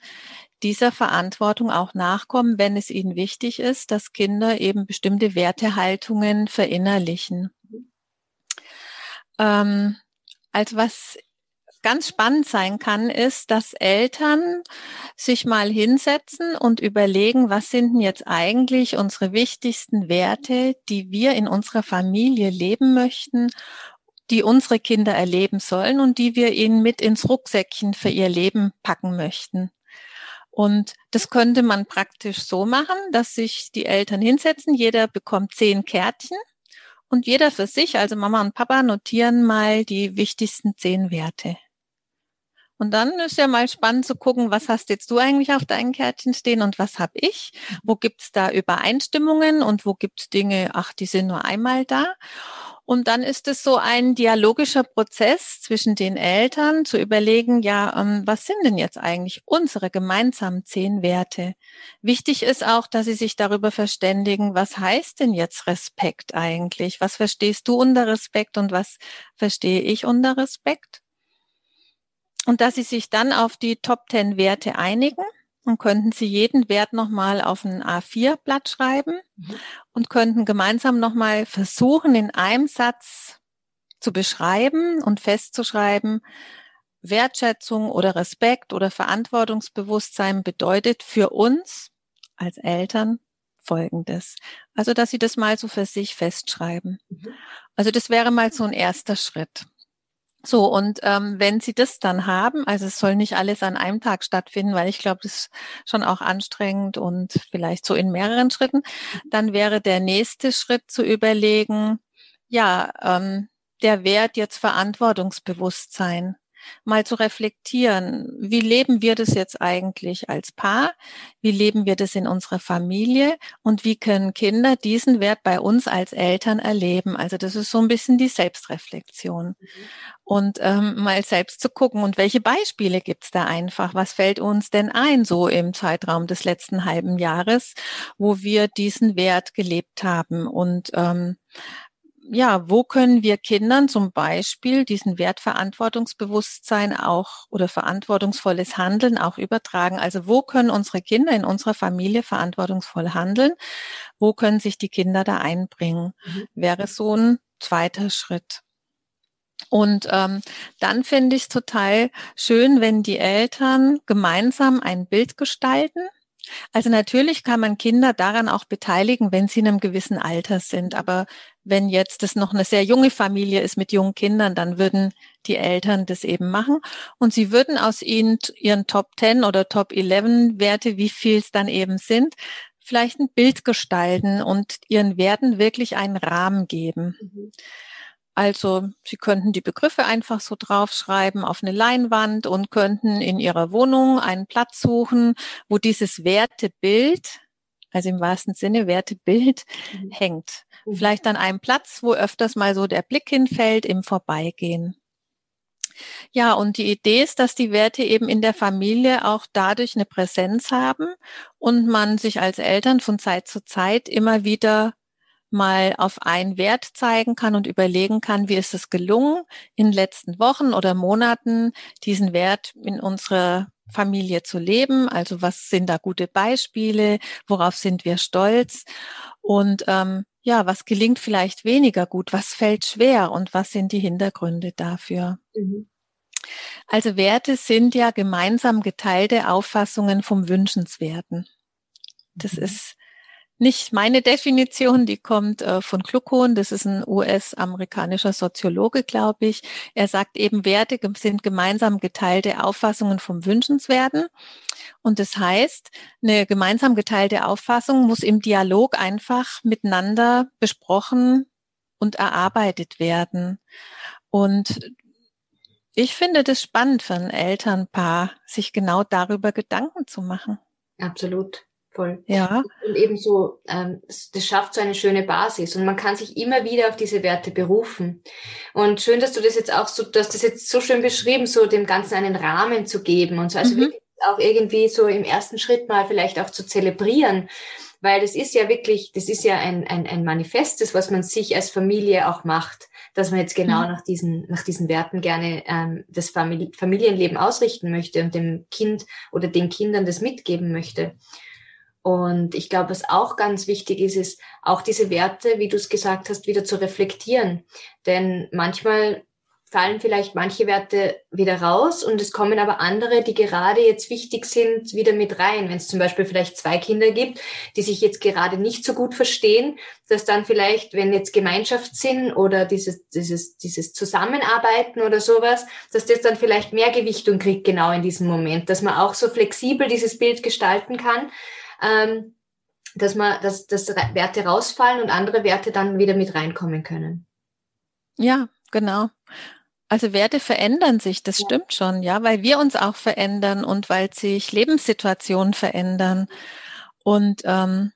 dieser Verantwortung auch nachkommen, wenn es ihnen wichtig ist, dass Kinder eben bestimmte Wertehaltungen verinnerlichen. Ähm, also was ganz spannend sein kann, ist, dass Eltern sich mal hinsetzen und überlegen, was sind denn jetzt eigentlich unsere wichtigsten Werte, die wir in unserer Familie leben möchten die unsere Kinder erleben sollen und die wir ihnen mit ins Rucksäckchen für ihr Leben packen möchten. Und das könnte man praktisch so machen, dass sich die Eltern hinsetzen, jeder bekommt zehn Kärtchen und jeder für sich, also Mama und Papa, notieren mal die wichtigsten zehn Werte. Und dann ist ja mal spannend zu gucken, was hast jetzt du eigentlich auf deinen Kärtchen stehen und was habe ich? Wo gibt's da Übereinstimmungen und wo gibt's Dinge, ach, die sind nur einmal da? Und dann ist es so ein dialogischer Prozess zwischen den Eltern zu überlegen, ja, ähm, was sind denn jetzt eigentlich unsere gemeinsamen zehn Werte? Wichtig ist auch, dass sie sich darüber verständigen, was heißt denn jetzt Respekt eigentlich? Was verstehst du unter Respekt und was verstehe ich unter Respekt? Und dass sie sich dann auf die Top 10 Werte einigen und könnten Sie jeden Wert nochmal auf ein A4-Blatt schreiben mhm. und könnten gemeinsam nochmal versuchen, in einem Satz zu beschreiben und festzuschreiben, Wertschätzung oder Respekt oder Verantwortungsbewusstsein bedeutet für uns als Eltern Folgendes. Also, dass Sie das mal so für sich festschreiben. Mhm. Also, das wäre mal so ein erster Schritt. So, und ähm, wenn Sie das dann haben, also es soll nicht alles an einem Tag stattfinden, weil ich glaube, das ist schon auch anstrengend und vielleicht so in mehreren Schritten, dann wäre der nächste Schritt zu überlegen, ja, ähm, der Wert jetzt Verantwortungsbewusstsein mal zu reflektieren, wie leben wir das jetzt eigentlich als Paar, wie leben wir das in unserer Familie und wie können Kinder diesen Wert bei uns als Eltern erleben. Also das ist so ein bisschen die Selbstreflexion. Mhm. Und ähm, mal selbst zu gucken, und welche Beispiele gibt's da einfach? Was fällt uns denn ein, so im Zeitraum des letzten halben Jahres, wo wir diesen Wert gelebt haben? Und ähm, ja, wo können wir Kindern zum Beispiel diesen Wertverantwortungsbewusstsein auch oder verantwortungsvolles Handeln auch übertragen? Also wo können unsere Kinder in unserer Familie verantwortungsvoll handeln? Wo können sich die Kinder da einbringen? Mhm. Wäre so ein zweiter Schritt. Und ähm, dann finde ich es total schön, wenn die Eltern gemeinsam ein Bild gestalten also natürlich kann man Kinder daran auch beteiligen, wenn sie in einem gewissen Alter sind. Aber wenn jetzt das noch eine sehr junge Familie ist mit jungen Kindern, dann würden die Eltern das eben machen. Und sie würden aus ihnen ihren Top 10 oder Top 11 Werte, wie viel es dann eben sind, vielleicht ein Bild gestalten und ihren Werten wirklich einen Rahmen geben. Mhm. Also Sie könnten die Begriffe einfach so draufschreiben auf eine Leinwand und könnten in Ihrer Wohnung einen Platz suchen, wo dieses Wertebild, also im wahrsten Sinne Wertebild, mhm. hängt. Mhm. Vielleicht an einem Platz, wo öfters mal so der Blick hinfällt im Vorbeigehen. Ja, und die Idee ist, dass die Werte eben in der Familie auch dadurch eine Präsenz haben und man sich als Eltern von Zeit zu Zeit immer wieder mal auf einen Wert zeigen kann und überlegen kann, wie ist es gelungen, in den letzten Wochen oder Monaten diesen Wert in unserer Familie zu leben. Also was sind da gute Beispiele? Worauf sind wir stolz? Und ähm, ja, was gelingt vielleicht weniger gut? Was fällt schwer? Und was sind die Hintergründe dafür? Mhm. Also Werte sind ja gemeinsam geteilte Auffassungen vom Wünschenswerten. Das mhm. ist nicht meine Definition, die kommt äh, von Kluckhohn, das ist ein US-amerikanischer Soziologe, glaube ich. Er sagt eben, Werte sind gemeinsam geteilte Auffassungen vom Wünschenswerten. Und das heißt, eine gemeinsam geteilte Auffassung muss im Dialog einfach miteinander besprochen und erarbeitet werden. Und ich finde das spannend für ein Elternpaar, sich genau darüber Gedanken zu machen. Absolut voll. Ja. Und ebenso, ähm, das schafft so eine schöne Basis und man kann sich immer wieder auf diese Werte berufen. Und schön, dass du das jetzt auch so, dass das jetzt so schön beschrieben, so dem Ganzen einen Rahmen zu geben und so. Also mhm. wirklich auch irgendwie so im ersten Schritt mal vielleicht auch zu zelebrieren. Weil das ist ja wirklich, das ist ja ein, ein, ein Manifest, das, was man sich als Familie auch macht, dass man jetzt genau mhm. nach diesen, nach diesen Werten gerne ähm, das Familienleben ausrichten möchte und dem Kind oder den Kindern das mitgeben möchte. Und ich glaube, was auch ganz wichtig ist, ist auch diese Werte, wie du es gesagt hast, wieder zu reflektieren. Denn manchmal fallen vielleicht manche Werte wieder raus und es kommen aber andere, die gerade jetzt wichtig sind, wieder mit rein. Wenn es zum Beispiel vielleicht zwei Kinder gibt, die sich jetzt gerade nicht so gut verstehen, dass dann vielleicht, wenn jetzt Gemeinschaftssinn oder dieses, dieses, dieses Zusammenarbeiten oder sowas, dass das dann vielleicht mehr Gewichtung kriegt genau in diesem Moment, dass man auch so flexibel dieses Bild gestalten kann. Ähm, dass man, dass, dass Werte rausfallen und andere Werte dann wieder mit reinkommen können. Ja, genau. Also Werte verändern sich, das ja. stimmt schon, ja, weil wir uns auch verändern und weil sich Lebenssituationen verändern. Und ähm,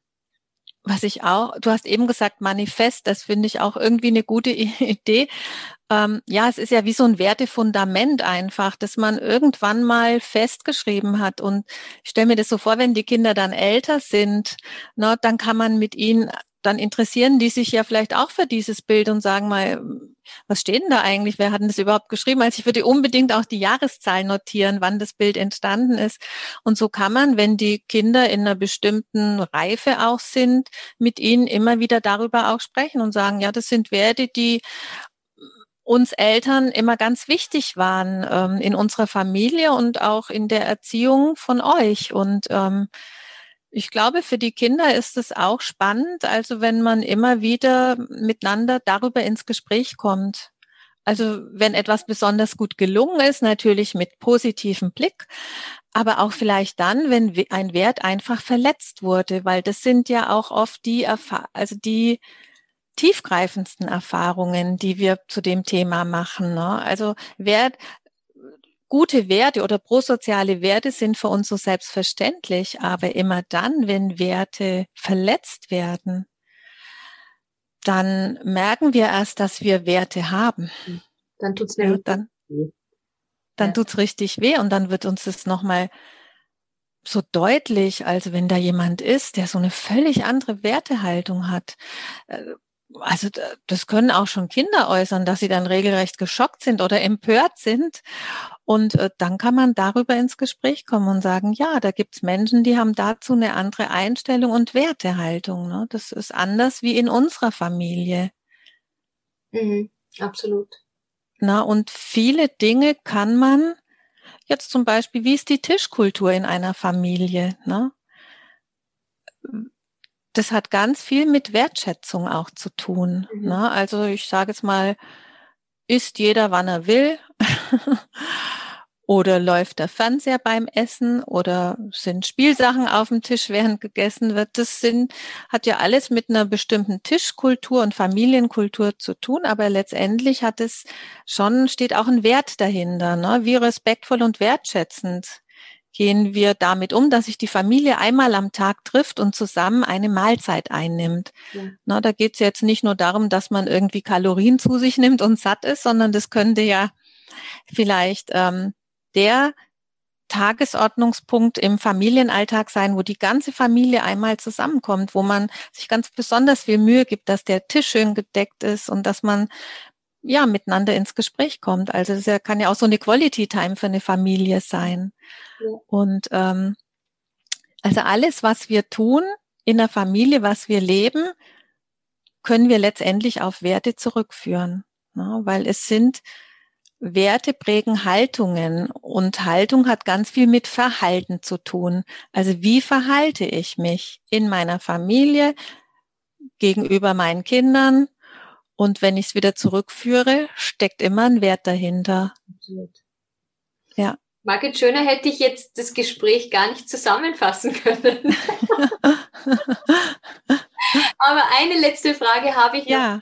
was ich auch, du hast eben gesagt, Manifest, das finde ich auch irgendwie eine gute Idee. Ähm, ja, es ist ja wie so ein Wertefundament einfach, dass man irgendwann mal festgeschrieben hat. Und ich stelle mir das so vor, wenn die Kinder dann älter sind, ne, dann kann man mit ihnen dann interessieren die sich ja vielleicht auch für dieses Bild und sagen mal, was steht denn da eigentlich? Wer hat denn das überhaupt geschrieben? Also ich würde unbedingt auch die Jahreszahl notieren, wann das Bild entstanden ist. Und so kann man, wenn die Kinder in einer bestimmten Reife auch sind, mit ihnen immer wieder darüber auch sprechen und sagen, ja, das sind Werte, die uns Eltern immer ganz wichtig waren ähm, in unserer Familie und auch in der Erziehung von euch. Und ähm, ich glaube, für die Kinder ist es auch spannend, also wenn man immer wieder miteinander darüber ins Gespräch kommt. Also wenn etwas besonders gut gelungen ist, natürlich mit positivem Blick, aber auch vielleicht dann, wenn ein Wert einfach verletzt wurde, weil das sind ja auch oft die, Erfa also die tiefgreifendsten Erfahrungen, die wir zu dem Thema machen. Ne? Also Wert, gute Werte oder prosoziale Werte sind für uns so selbstverständlich, aber immer dann, wenn Werte verletzt werden, dann merken wir erst, dass wir Werte haben. Dann tut's ja, dann, dann ja. tut's richtig weh und dann wird uns das nochmal so deutlich, als wenn da jemand ist, der so eine völlig andere Wertehaltung hat. Also das können auch schon Kinder äußern, dass sie dann regelrecht geschockt sind oder empört sind. Und äh, dann kann man darüber ins Gespräch kommen und sagen, ja, da gibt's Menschen, die haben dazu eine andere Einstellung und Wertehaltung. Ne? Das ist anders wie in unserer Familie. Mhm, absolut. Na, und viele Dinge kann man jetzt zum Beispiel, wie ist die Tischkultur in einer Familie? Ne? Das hat ganz viel mit Wertschätzung auch zu tun. Mhm. Ne? Also ich sage jetzt mal, isst jeder, wann er will? oder läuft der Fernseher beim Essen? Oder sind Spielsachen auf dem Tisch, während gegessen wird? Das sind, hat ja alles mit einer bestimmten Tischkultur und Familienkultur zu tun, aber letztendlich hat es schon, steht auch ein Wert dahinter, ne? wie respektvoll und wertschätzend gehen wir damit um, dass sich die Familie einmal am Tag trifft und zusammen eine Mahlzeit einnimmt. Ja. Na, da geht es jetzt nicht nur darum, dass man irgendwie Kalorien zu sich nimmt und satt ist, sondern das könnte ja vielleicht ähm, der Tagesordnungspunkt im Familienalltag sein, wo die ganze Familie einmal zusammenkommt, wo man sich ganz besonders viel Mühe gibt, dass der Tisch schön gedeckt ist und dass man ja miteinander ins Gespräch kommt. Also das kann ja auch so eine Quality Time für eine Familie sein. Ja. Und ähm, also alles, was wir tun in der Familie, was wir leben, können wir letztendlich auf Werte zurückführen, ne? weil es sind Werte prägen Haltungen und Haltung hat ganz viel mit Verhalten zu tun. Also wie verhalte ich mich in meiner Familie gegenüber meinen Kindern, und wenn ich es wieder zurückführe, steckt immer ein Wert dahinter. Absolut. Ja. Margit Schöner hätte ich jetzt das Gespräch gar nicht zusammenfassen können. Aber eine letzte Frage habe ich noch. Ja,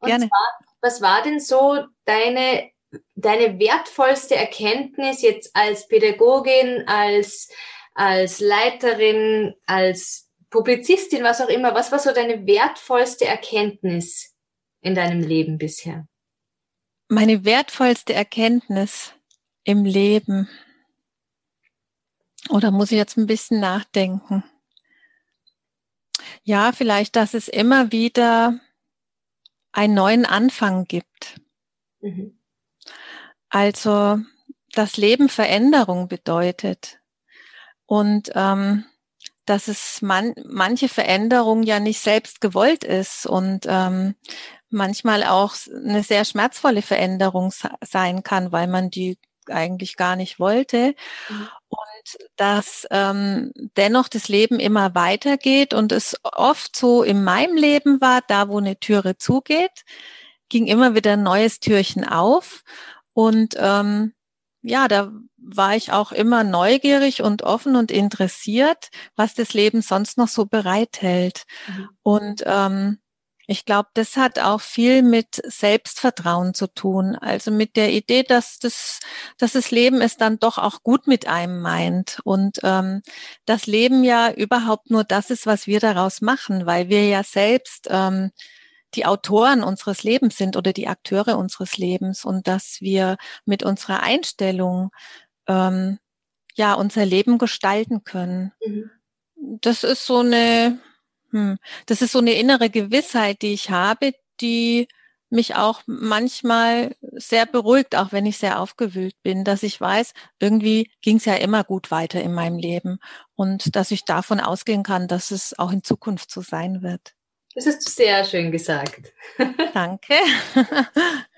Und gerne. Zwar, was war denn so deine, deine wertvollste Erkenntnis jetzt als Pädagogin, als, als Leiterin, als Publizistin, was auch immer? Was war so deine wertvollste Erkenntnis in deinem Leben bisher? Meine wertvollste Erkenntnis im Leben. Oder muss ich jetzt ein bisschen nachdenken? Ja, vielleicht, dass es immer wieder einen neuen Anfang gibt. Mhm. Also, das Leben Veränderung bedeutet. Und ähm, dass es man, manche Veränderung ja nicht selbst gewollt ist und ähm, manchmal auch eine sehr schmerzvolle Veränderung sein kann, weil man die eigentlich gar nicht wollte. Mhm. Und dass ähm, dennoch das Leben immer weitergeht und es oft so in meinem Leben war, da wo eine Türe zugeht, ging immer wieder ein neues Türchen auf. Und ähm, ja, da war ich auch immer neugierig und offen und interessiert, was das Leben sonst noch so bereithält. Mhm. Und ähm, ich glaube, das hat auch viel mit Selbstvertrauen zu tun. Also mit der Idee, dass das, dass das Leben es dann doch auch gut mit einem meint und ähm, das Leben ja überhaupt nur das ist, was wir daraus machen, weil wir ja selbst ähm, die Autoren unseres Lebens sind oder die Akteure unseres Lebens und dass wir mit unserer Einstellung ähm, ja unser Leben gestalten können. Mhm. Das ist so eine hm. Das ist so eine innere Gewissheit, die ich habe, die mich auch manchmal sehr beruhigt, auch wenn ich sehr aufgewühlt bin, dass ich weiß, irgendwie ging es ja immer gut weiter in meinem Leben und dass ich davon ausgehen kann, dass es auch in Zukunft so sein wird. Das hast du sehr schön gesagt. Danke.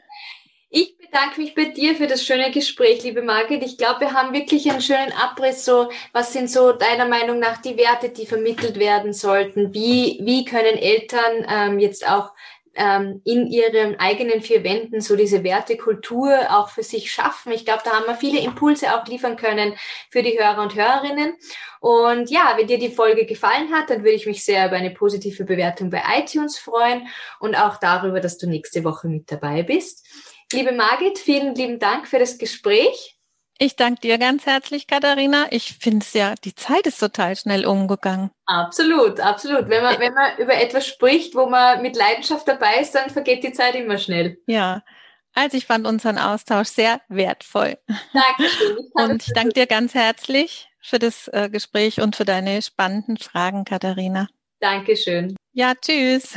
Ich bedanke mich bei dir für das schöne Gespräch, liebe Margit. Ich glaube, wir haben wirklich einen schönen Abriss. So, was sind so deiner Meinung nach die Werte, die vermittelt werden sollten? Wie, wie können Eltern ähm, jetzt auch ähm, in ihren eigenen vier Wänden so diese Wertekultur auch für sich schaffen? Ich glaube, da haben wir viele Impulse auch liefern können für die Hörer und Hörerinnen. Und ja, wenn dir die Folge gefallen hat, dann würde ich mich sehr über eine positive Bewertung bei iTunes freuen und auch darüber, dass du nächste Woche mit dabei bist. Liebe Margit, vielen lieben Dank für das Gespräch. Ich danke dir ganz herzlich, Katharina. Ich finde es ja, die Zeit ist total schnell umgegangen. Absolut, absolut. Wenn man, wenn man über etwas spricht, wo man mit Leidenschaft dabei ist, dann vergeht die Zeit immer schnell. Ja. Also ich fand unseren Austausch sehr wertvoll. Dankeschön. Ich und ich danke dir ganz herzlich für das äh, Gespräch und für deine spannenden Fragen, Katharina. Dankeschön. Ja, tschüss.